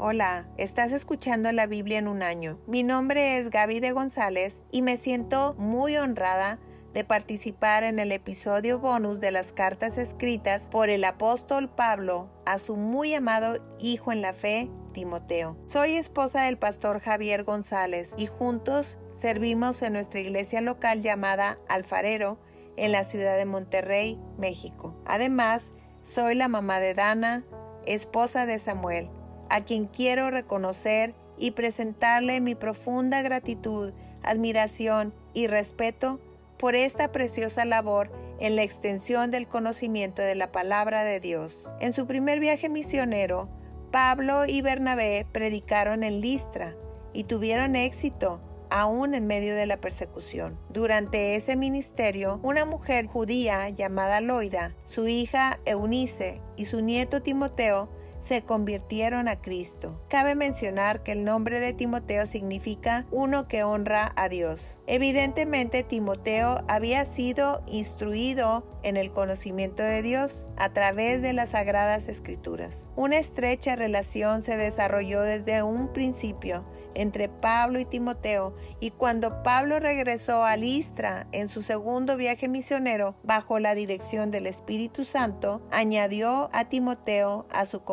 Hola, estás escuchando la Biblia en un año. Mi nombre es Gaby de González y me siento muy honrada de participar en el episodio bonus de las cartas escritas por el apóstol Pablo a su muy amado hijo en la fe, Timoteo. Soy esposa del pastor Javier González y juntos servimos en nuestra iglesia local llamada Alfarero en la ciudad de Monterrey, México. Además, soy la mamá de Dana, esposa de Samuel a quien quiero reconocer y presentarle mi profunda gratitud, admiración y respeto por esta preciosa labor en la extensión del conocimiento de la palabra de Dios. En su primer viaje misionero, Pablo y Bernabé predicaron en Listra y tuvieron éxito aún en medio de la persecución. Durante ese ministerio, una mujer judía llamada Loida, su hija Eunice y su nieto Timoteo se convirtieron a Cristo. Cabe mencionar que el nombre de Timoteo significa uno que honra a Dios. Evidentemente Timoteo había sido instruido en el conocimiento de Dios a través de las sagradas escrituras. Una estrecha relación se desarrolló desde un principio entre Pablo y Timoteo, y cuando Pablo regresó a Listra en su segundo viaje misionero bajo la dirección del Espíritu Santo, añadió a Timoteo a su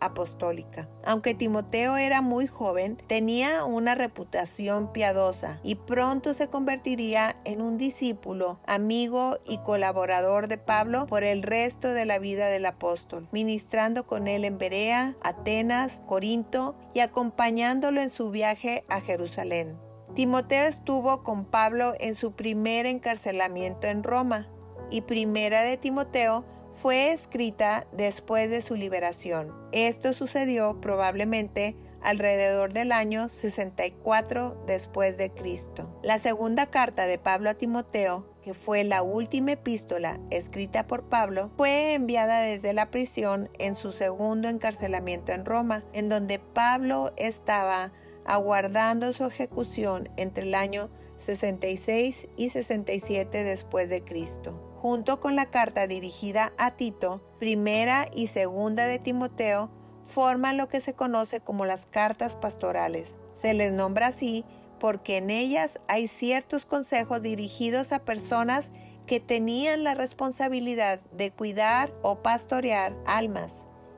apostólica. Aunque Timoteo era muy joven, tenía una reputación piadosa y pronto se convertiría en un discípulo, amigo y colaborador de Pablo por el resto de la vida del apóstol, ministrando con él en Berea, Atenas, Corinto y acompañándolo en su viaje a Jerusalén. Timoteo estuvo con Pablo en su primer encarcelamiento en Roma y Primera de Timoteo fue escrita después de su liberación. Esto sucedió probablemente alrededor del año 64 después de Cristo. La segunda carta de Pablo a Timoteo, que fue la última epístola escrita por Pablo, fue enviada desde la prisión en su segundo encarcelamiento en Roma, en donde Pablo estaba aguardando su ejecución entre el año 66 y 67 después de Cristo. Junto con la carta dirigida a Tito, primera y segunda de Timoteo, forman lo que se conoce como las cartas pastorales. Se les nombra así porque en ellas hay ciertos consejos dirigidos a personas que tenían la responsabilidad de cuidar o pastorear almas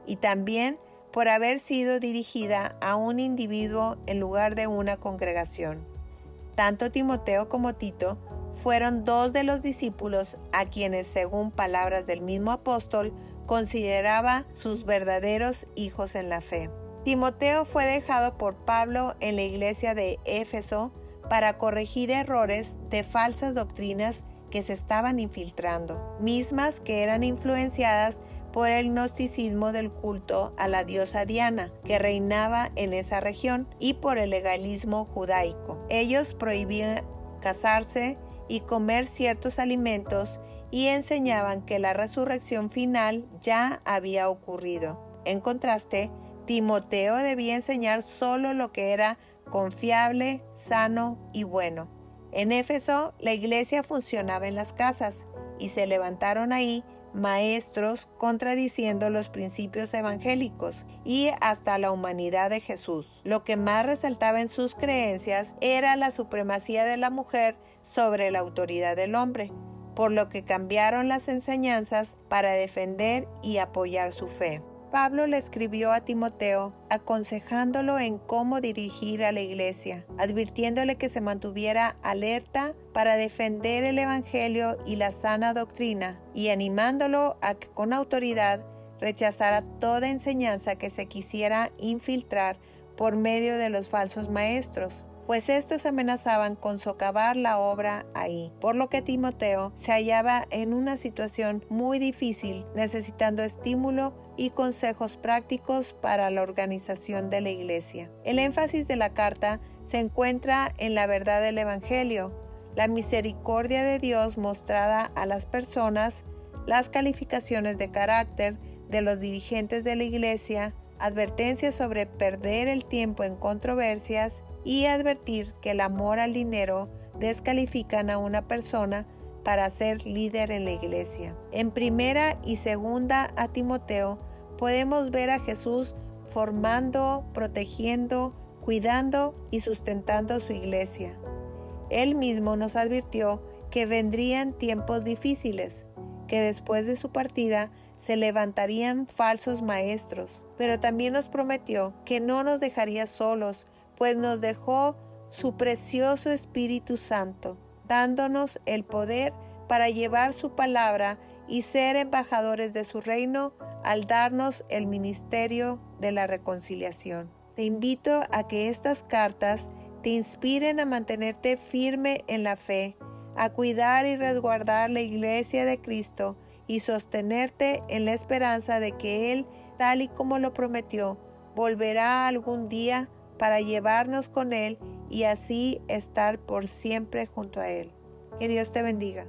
y también por haber sido dirigida a un individuo en lugar de una congregación. Tanto Timoteo como Tito fueron dos de los discípulos a quienes, según palabras del mismo apóstol, consideraba sus verdaderos hijos en la fe. Timoteo fue dejado por Pablo en la iglesia de Éfeso para corregir errores de falsas doctrinas que se estaban infiltrando, mismas que eran influenciadas por el gnosticismo del culto a la diosa Diana, que reinaba en esa región, y por el legalismo judaico. Ellos prohibían casarse y comer ciertos alimentos y enseñaban que la resurrección final ya había ocurrido. En contraste, Timoteo debía enseñar solo lo que era confiable, sano y bueno. En Éfeso la iglesia funcionaba en las casas y se levantaron ahí maestros contradiciendo los principios evangélicos y hasta la humanidad de Jesús. Lo que más resaltaba en sus creencias era la supremacía de la mujer sobre la autoridad del hombre, por lo que cambiaron las enseñanzas para defender y apoyar su fe. Pablo le escribió a Timoteo aconsejándolo en cómo dirigir a la iglesia, advirtiéndole que se mantuviera alerta para defender el Evangelio y la sana doctrina y animándolo a que con autoridad rechazara toda enseñanza que se quisiera infiltrar por medio de los falsos maestros pues estos amenazaban con socavar la obra ahí, por lo que Timoteo se hallaba en una situación muy difícil, necesitando estímulo y consejos prácticos para la organización de la iglesia. El énfasis de la carta se encuentra en la verdad del Evangelio, la misericordia de Dios mostrada a las personas, las calificaciones de carácter de los dirigentes de la iglesia, advertencias sobre perder el tiempo en controversias y advertir que el amor al dinero descalifican a una persona para ser líder en la iglesia. En primera y segunda a Timoteo podemos ver a Jesús formando, protegiendo, cuidando y sustentando su iglesia. Él mismo nos advirtió que vendrían tiempos difíciles, que después de su partida se levantarían falsos maestros, pero también nos prometió que no nos dejaría solos, pues nos dejó su precioso Espíritu Santo, dándonos el poder para llevar su palabra y ser embajadores de su reino al darnos el ministerio de la reconciliación. Te invito a que estas cartas te inspiren a mantenerte firme en la fe, a cuidar y resguardar la iglesia de Cristo y sostenerte en la esperanza de que Él, tal y como lo prometió, volverá algún día para llevarnos con Él y así estar por siempre junto a Él. Que Dios te bendiga.